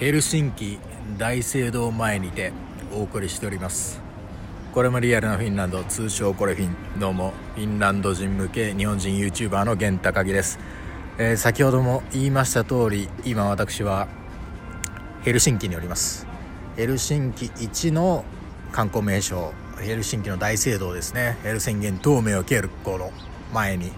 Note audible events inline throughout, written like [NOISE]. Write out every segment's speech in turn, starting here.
ヘルシンキ大聖堂前にてお送りしております。これもリアルなフィンランド通称コレフィン。どうもフィンランド人向け日本人 YouTuber の源高木です、えー、先ほども言いました通り今私はヘルシンキにおります。ヘルシンキ一の観光名所ヘルシンキの大聖堂ですね。ヘル宣言東名をケルコの前に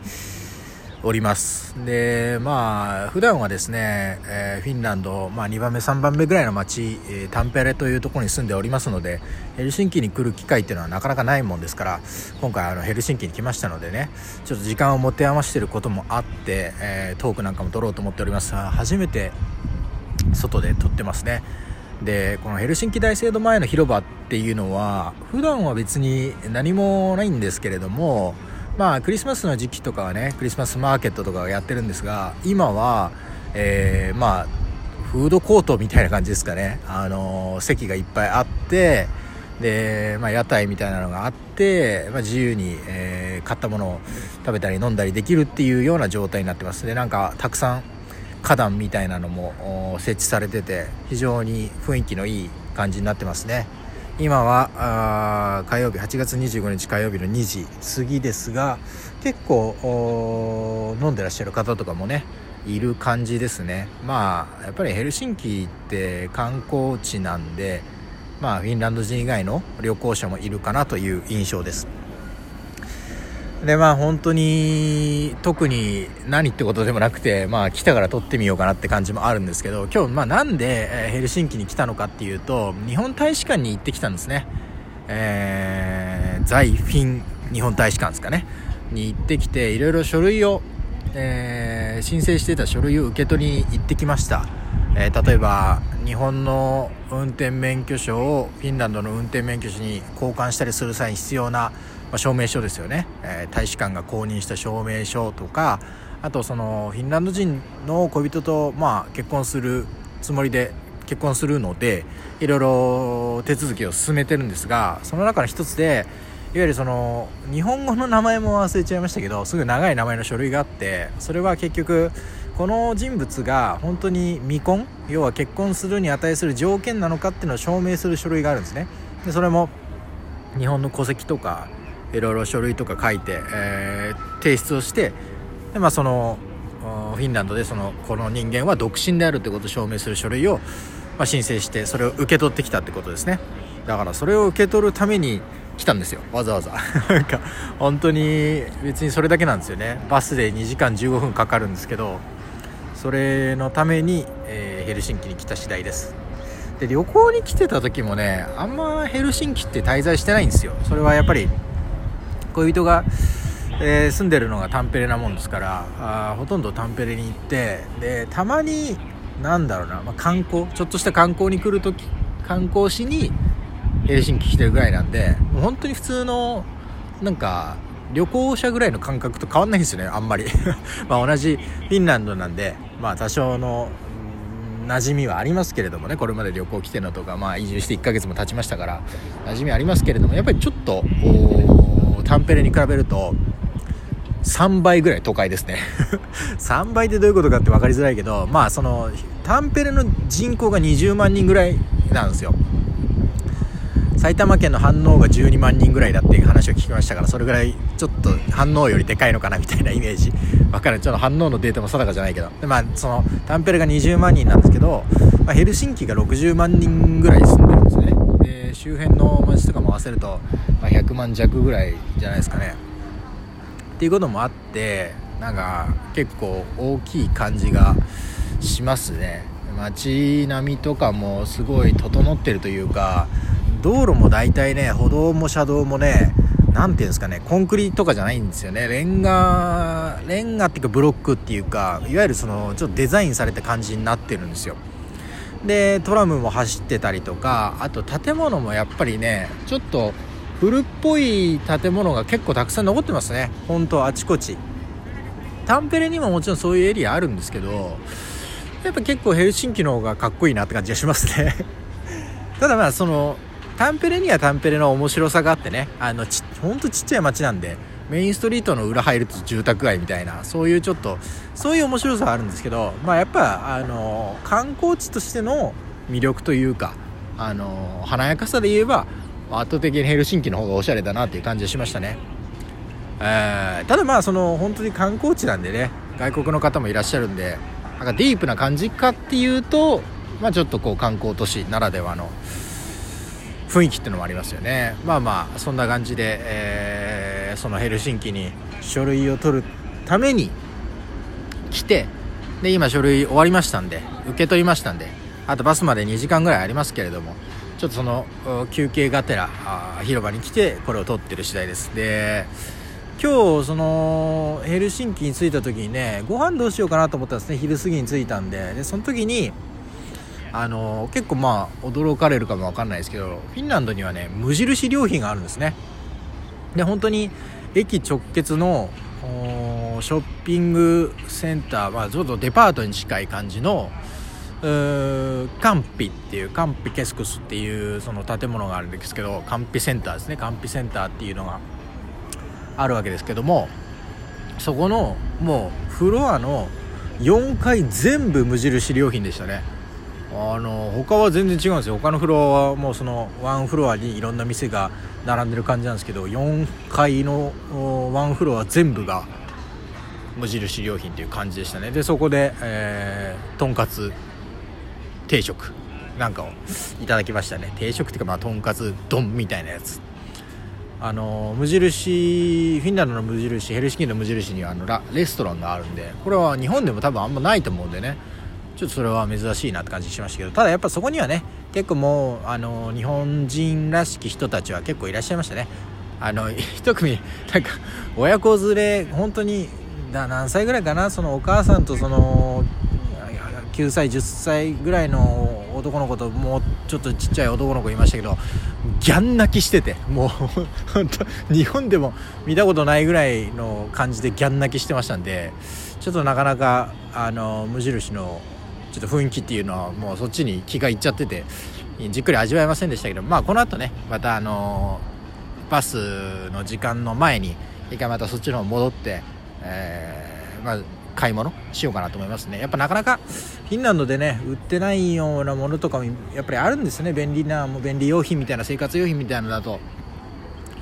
おります。でまあ普段はですね、えー、フィンランド、まあ、2番目3番目ぐらいの町、えー、タンペレというところに住んでおりますのでヘルシンキに来る機会っていうのはなかなかないもんですから今回あのヘルシンキに来ましたのでねちょっと時間を持て余していることもあって、えー、トークなんかも撮ろうと思っておりますが初めて外で撮ってますね。でこのヘルシンキ大聖堂前の広場っていうのは普段は別に何もないんですけれどもまあクリスマスの時期とかはねクリスマスマーケットとかやってるんですが今は、えー、まあフードコートみたいな感じですかね、あの、席がいっぱいあってで、まあ、屋台みたいなのがあって、まあ、自由に、えー、買ったものを食べたり飲んだりできるっていうような状態になってます。でなんかたくさん花壇みたいなのも設置されてて非常に雰囲気のいい感じになってますね。今は火曜日8月25日火曜日の2時過ぎですが結構飲んでらっしゃる方とかもねいる感じですね。まあやっぱりヘルシンキって観光地なんでまあフィンランド人以外の旅行者もいるかなという印象です。でまあ本当に特に何ってことでもなくてまあ来たから撮ってみようかなって感じもあるんですけど今日まあなんでヘルシンキに来たのかっていうと日本大使館に行ってきたんですね。えー、在フィン日本大使館ですかね。に行ってきていろいろ書類を、えー、申請してた書類を受け取りに行ってきました。えー、例えば日本の運転免許証をフィンランドの運転免許証に交換したりする際に必要な、まあ、証明書ですよね、えー、大使館が公認した証明書とかあとそのフィンランド人の恋人と、まあ、結婚するつもりで結婚するのでいろいろ手続きを進めてるんですがその中の一つでいわゆるその日本語の名前も忘れちゃいましたけどすごい長い名前の書類があってそれは結局この人物が本当に未婚要は結婚するに値する条件なのかっていうのを証明する書類があるんですね。でそれも日本の戸籍とかいろいろ書類とか書いて、えー、提出をしてで、まあ、そのフィンランドでそのこの人間は独身であるってことを証明する書類を、まあ、申請してそれを受け取ってきたってことですね。だからそれを受け取るために来たんですよ。わざわざ。[LAUGHS] なんか本当に別にそれだけなんですよね。バスで2時間15分かかるんですけどそれのために、えー、ヘルシンキに来た次第です。で旅行に来てた時もねあんまヘルシンキって滞在してないんですよ。それはやっぱり恋人が、えー、住んでるのがタンペレなもんですからあほとんどタンペレに行ってでたまになんだろうな、まあ、観光ちょっとした観光に来る時観光しにヘルシンキ来てるぐらいなんでもう本当に普通のなんか旅行者ぐらいの感覚と変わんないんですよねあんまり。[LAUGHS] ま同じフィンランドなんでまあ多少の馴染みはありますけれどもねこれまで旅行来てるのとか、まあ、移住して1ヶ月も経ちましたから馴染みありますけれどもやっぱりちょっとタンペレに比べると3倍ぐらい都会ですね。[LAUGHS] 3倍ってどういうことかって分かりづらいけどまあそのタンペレの人口が20万人ぐらいなんですよ。埼玉県の飯能が12万人ぐらいだっていう話を聞きましたからそれぐらいちょっと飯能よりでかいのかなみたいなイメージ。分かる？ちょっと飯能のデータも定かじゃないけど。でまあそのタンペレが20万人なんですけど、まあ、ヘルシンキが60万人ぐらい住んでるんですね。で周辺の街とかも合わせると、まあ、100万弱ぐらいじゃないですかね。っていうこともあってなんか結構大きい感じがしますね。街並みとかもすごい整ってるというか道路も大体ね歩道も車道もね何ていうんですかねコンクリとかじゃないんですよね。レンガレンガっていうかブロックっていうかいわゆるそのちょっとデザインされた感じになってるんですよ。でトラムも走ってたりとかあと建物もやっぱりねちょっと古っぽい建物が結構たくさん残ってますね。本当あちこち。タンペレにももちろんそういうエリアあるんですけどやっぱ結構ヘルシンキの方がかっこいいなって感じがしますね。[LAUGHS] ただまあそのタンペレにはタンペレの面白さがあってね。あのちほんとちっちゃい町なんでメインストリートの裏入ると住宅街みたいなそういうちょっとそういう面白さはあるんですけどまあやっぱあの観光地としての魅力というかあの華やかさで言えば圧倒的にヘルシンキの方がおしゃれだなっていう感じがしましたね、えー、ただまあその本当に観光地なんでね外国の方もいらっしゃるんでなんかディープな感じかっていうと、まあ、ちょっとこう観光都市ならではの雰囲気っていうのもありますよね。まあまあそんな感じで、そのヘルシンキに書類を取るために来てで今書類終わりましたんで受け取りましたんであとバスまで2時間ぐらいありますけれどもちょっとその休憩がてら広場に来てこれを撮ってる次第です。で今日そのヘルシンキに着いた時にねご飯どうしようかなと思ったんですね。昼過ぎに着いたんで。でその時にあの結構まあ驚かれるかもわかんないですけどフィンランドにはね無印良品があるんですね。で本当に駅直結のショッピングセンター、まあ、ちょっとデパートに近い感じのカンピっていうカンピケスクスっていうその建物があるんですけどカンピセンターですね。カンピセンターっていうのがあるわけですけどもそこのもうフロアの4階全部無印良品でしたね。あの他は全然違うんですよ。他のフロアはもうそのワンフロアにいろんな店が並んでる感じなんですけど4階のワンフロア全部が無印良品という感じでしたね。でそこで、えー、とんかつ定食なんかをいただきましたね。定食っていうかまあとんかつ丼みたいなやつ。あの無印フィンランドの無印ヘルシキンの無印にはあのラレストランがあるんでこれは日本でも多分あんまないと思うんでね。ちょっとそれは珍しいなって感じしましたけどただやっぱそこにはね結構もうあの日本人らしき人たちは結構いらっしゃいましたね。あの [LAUGHS] 一組なんか親子連れ本当にだ何歳ぐらいかな？そのお母さんとその9歳10歳ぐらいの男の子ともうちょっとちっちゃい男の子いましたけどギャン泣きしててもう本当日本でも見たことないぐらいの感じでギャン泣きしてましたんでちょっとなかなかあの無印のちょっと雰囲気っていうのはもうそっちに気がいっちゃっててじっくり味わえませんでしたけどまあこの後ねまたあのバスの時間の前に一回またそっちの方戻って、えー、まあ買い物しようかなと思いますね。やっぱなかなかフィンランドでね売ってないようなものとかもやっぱりあるんですね。便利なもう便利用品みたいな生活用品みたいなのだと。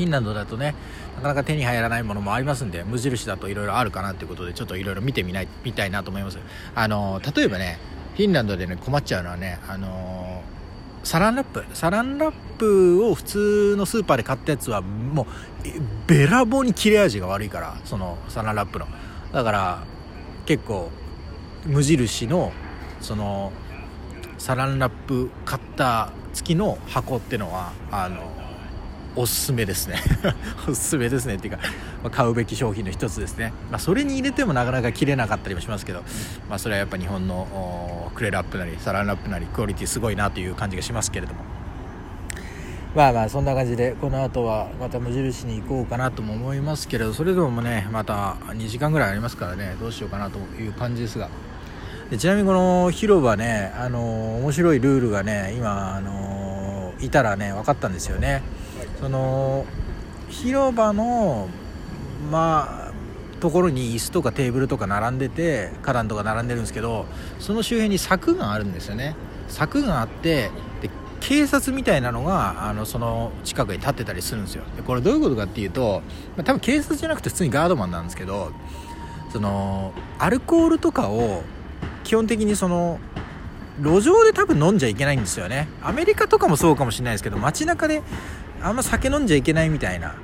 フィンランドだとねなかなか手に入らないものもありますんで無印だといろいろあるかなということでちょっといろいろ見てみないみたいなと思います。あの例えばねフィンランドでね困っちゃうのはねあのー、サランラップ。サランラップを普通のスーパーで買ったやつはもうべらぼうに切れ味が悪いからそのサランラップの。だから結構無印のそのサランラップカッター付きの箱ってのはあのおすすめですね。[LAUGHS] おすすめですねっていうか、買うべき商品の一つですね、まあ、それに入れてもなかなか切れなかったりもしますけど、まあ、それはやっぱ日本のクレラップなりサランラップなりクオリティすごいなという感じがしますけれども。まあまあそんな感じでこの後はまた無印に行こうかなとも思いますけれどそれでもねまた2時間ぐらいありますからねどうしようかなという感じですが。でちなみにこの広場ねあの面白いルールがね今あのいたらね分かったんですよね。その広場のまあところに椅子とかテーブルとか並んでて花壇とか並んでるんですけどその周辺に柵があるんですよね。柵があってで警察みたいなのがあのその近くに立ってたりするんですよ。でこれどういうことかっていうと、まあ、多分警察じゃなくて普通にガードマンなんですけどそのアルコールとかを基本的にその路上で多分飲んじゃいけないんですよね。アメリカとかもそうかもしれないですけど街中であんま酒飲んじゃいけないみたいな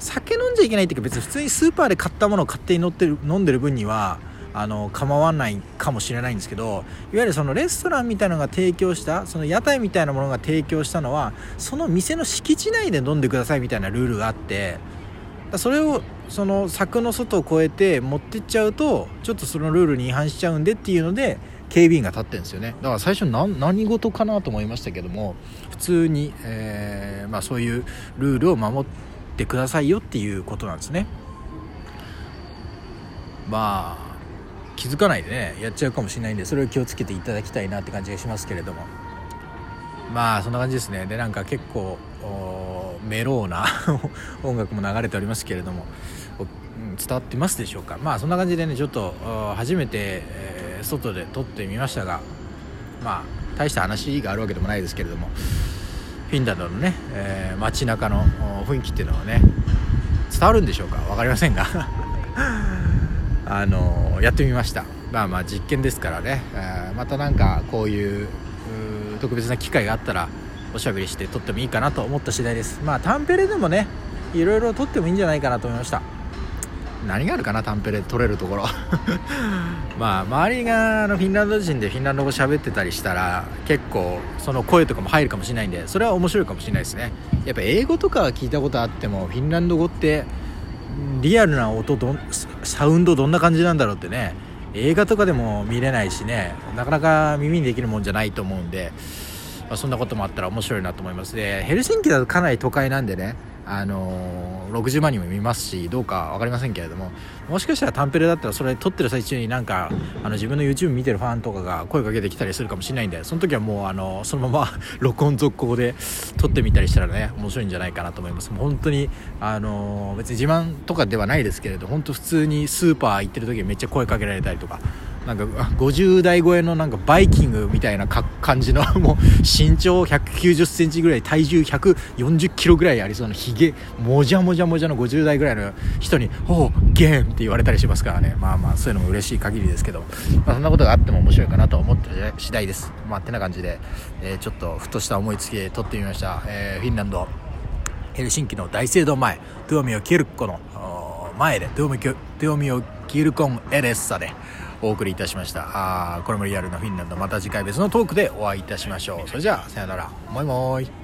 酒飲んじゃいけないっていうか別に普通にスーパーで買ったものを勝手に乗ってる飲んでる分にはあの構わないかもしれないんですけどいわゆるそのレストランみたいなのが提供したその屋台みたいなものが提供したのはその店の敷地内で飲んでくださいみたいなルールがあってそれをその柵の外を越えて持ってっちゃうとちょっとそのルールに違反しちゃうんでっていうので警備員が立ってるんですよね。だから最初何事かなと思いましたけども普通に、えー、まあ、そういうルールを守っててくださいよっていうことなんですね。まあ気づかないでねやっちゃうかもしれないんでそれを気をつけていただきたいなって感じがしますけれども。まあそんな感じですね。でなんか結構メローな [LAUGHS] 音楽も流れておりますけれども伝わってますでしょうか。まあそんな感じでねちょっと初めて、えー、外で撮ってみましたがまあ大した話があるわけでもないですけれども。フィンランドのね、えー、街中の雰囲気っていうのはね伝わるんでしょうか？分かりませんが。[LAUGHS] あのやってみました。まあまあ実験ですからね、えー、またなんかこういう特別な機会があったらおしゃべりして撮ってもいいかなと思った次第です。まあタンペレでもねいろいろ撮ってもいいんじゃないかなと思いました。何があるかなタンペレ撮れるところ。[LAUGHS] まあ周りがあのフィンランド人でフィンランド語喋ってたりしたら結構その声とかも入るかもしれないんでそれは面白いかもしれないですね。やっぱ英語とか聞いたことあってもフィンランド語ってリアルな音どサウンドどんな感じなんだろうってね映画とかでも見れないしねなかなか耳にできるもんじゃないと思うんで、まあ、そんなこともあったら面白いなと思います。でヘルシンキだとかなり都会なんでねあのー、60万人も見ますしどうか分かりませんけれどももしかしたらタンペレだったらそれ撮ってる最中になんかあの自分の YouTube 見てるファンとかが声かけてきたりするかもしれないんでその時はもうあのそのまま [LAUGHS] 録音続行で撮ってみたりしたらね面白いんじゃないかなと思います。もう本当にあのー、別に自慢とかではないですけれど本当普通にスーパー行ってる時めっちゃ声かけられたりとかなんか50代超えのなんかバイキングみたいな感じの [LAUGHS] もう身長190センチぐらい体重140キロぐらいありそうなひげもじゃもじゃもじゃの50代ぐらいの人に「おおゲーン!」って言われたりしますからね。まあまあそういうのも嬉しい限りですけど、まあ、そんなことがあっても面白いかなと思って次第です。まあてな感じで、えー、ちょっとふとした思いつきで撮ってみました、えー、フィンランド。ヘルシンキの大聖堂前トゥオミオ・キルコの前でトゥオミオ・キルコン・エレッサでお送りいたしました。あこれもリアルなフィンランド。また次回別のトークでお会いいたしましょう。それじゃあさよなら。もいもーい。